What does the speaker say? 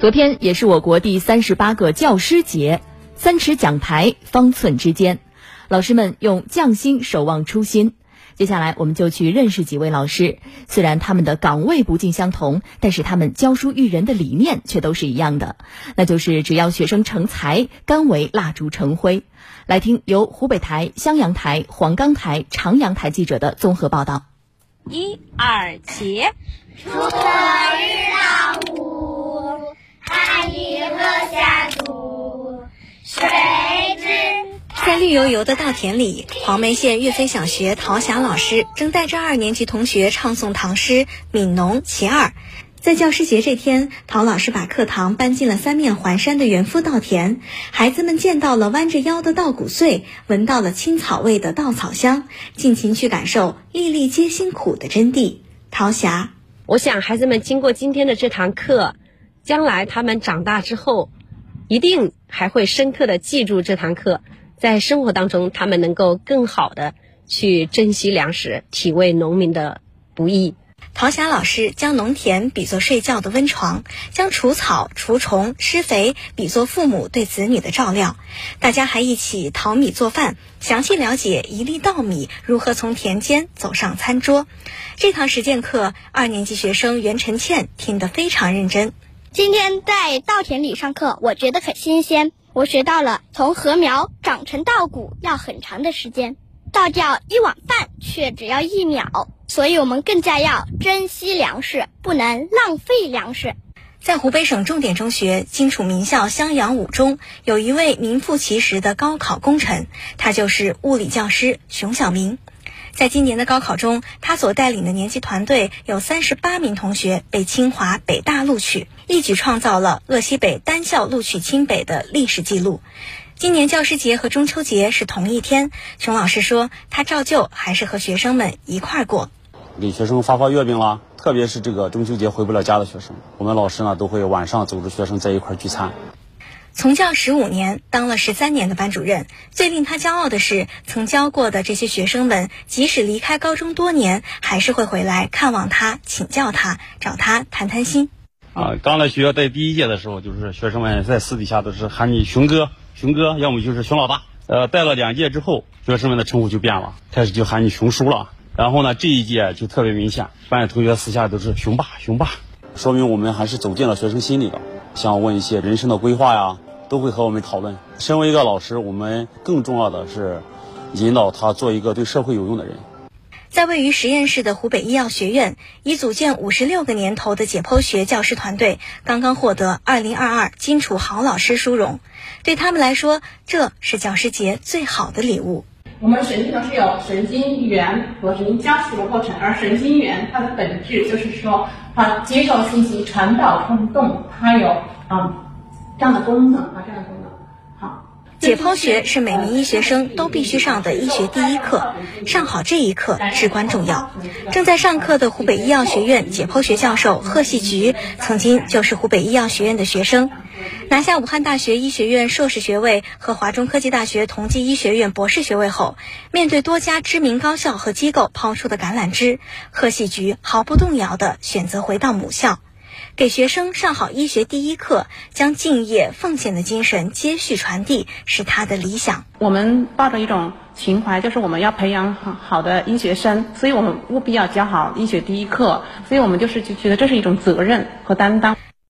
昨天也是我国第三十八个教师节，三尺讲台，方寸之间，老师们用匠心守望初心。接下来，我们就去认识几位老师。虽然他们的岗位不尽相同，但是他们教书育人的理念却都是一样的，那就是只要学生成才，甘为蜡烛成灰。来听由湖北台、襄阳台、黄冈台、长阳台记者的综合报道。一二起，锄禾日绿油油的稻田里，黄梅县岳飞小学陶霞老师正带着二年级同学唱诵唐诗《悯农·其二》。在教师节这天，陶老师把课堂搬进了三面环山的园夫稻田，孩子们见到了弯着腰的稻谷穗，闻到了青草味的稻草香，尽情去感受“粒粒皆辛苦”的真谛。陶霞，我想孩子们经过今天的这堂课。将来他们长大之后，一定还会深刻的记住这堂课，在生活当中，他们能够更好的去珍惜粮食，体味农民的不易。陶霞老师将农田比作睡觉的温床，将除草、除虫、施肥比作父母对子女的照料。大家还一起淘米做饭，详细了解一粒稻米如何从田间走上餐桌。这堂实践课，二年级学生袁晨倩听得非常认真。今天在稻田里上课，我觉得很新鲜。我学到了从禾苗长成稻谷要很长的时间，稻掉一碗饭却只要一秒，所以我们更加要珍惜粮食，不能浪费粮食。在湖北省重点中学荆楚名校襄阳五中，有一位名副其实的高考功臣，他就是物理教师熊晓明。在今年的高考中，他所带领的年级团队有三十八名同学被清华、北大录取，一举创造了鄂西北单校录取清北的历史记录。今年教师节和中秋节是同一天，熊老师说他照旧还是和学生们一块过，给学生发发月饼啦。特别是这个中秋节回不了家的学生，我们老师呢都会晚上组织学生在一块聚餐。从教十五年，当了十三年的班主任，最令他骄傲的是，曾教过的这些学生们，即使离开高中多年，还是会回来看望他、请教他、找他谈谈心。啊，刚来学校带第一届的时候，就是学生们在私底下都是喊你熊哥、熊哥，要么就是熊老大。呃，带了两届之后，学生们的称呼就变了，开始就喊你熊叔了。然后呢，这一届就特别明显，班里同学私下都是熊爸、熊爸，说明我们还是走进了学生心里的。想问一些人生的规划呀，都会和我们讨论。身为一个老师，我们更重要的是引导他做一个对社会有用的人。在位于实验室的湖北医药学院，已组建五十六个年头的解剖学教师团队，刚刚获得二零二二金楚好老师殊荣。对他们来说，这是教师节最好的礼物。我们神经呢是有神经元和神经加速的过程，而神经元它的本质就是说，它接受信息、传导、冲动，它有啊这样的功能啊这样的功能。解剖学是每名医学生都必须上的医学第一课，上好这一课至关重要。正在上课的湖北医药学院解剖学教授贺细菊，曾经就是湖北医药学院的学生。拿下武汉大学医学院硕士学位和华中科技大学同济医学院博士学位后，面对多家知名高校和机构抛出的橄榄枝，贺喜菊毫不动摇地选择回到母校，给学生上好医学第一课，将敬业奉献的精神接续传递，是他的理想。我们抱着一种情怀，就是我们要培养好好的医学生，所以我们务必要教好医学第一课，所以我们就是就觉得这是一种责任和担当。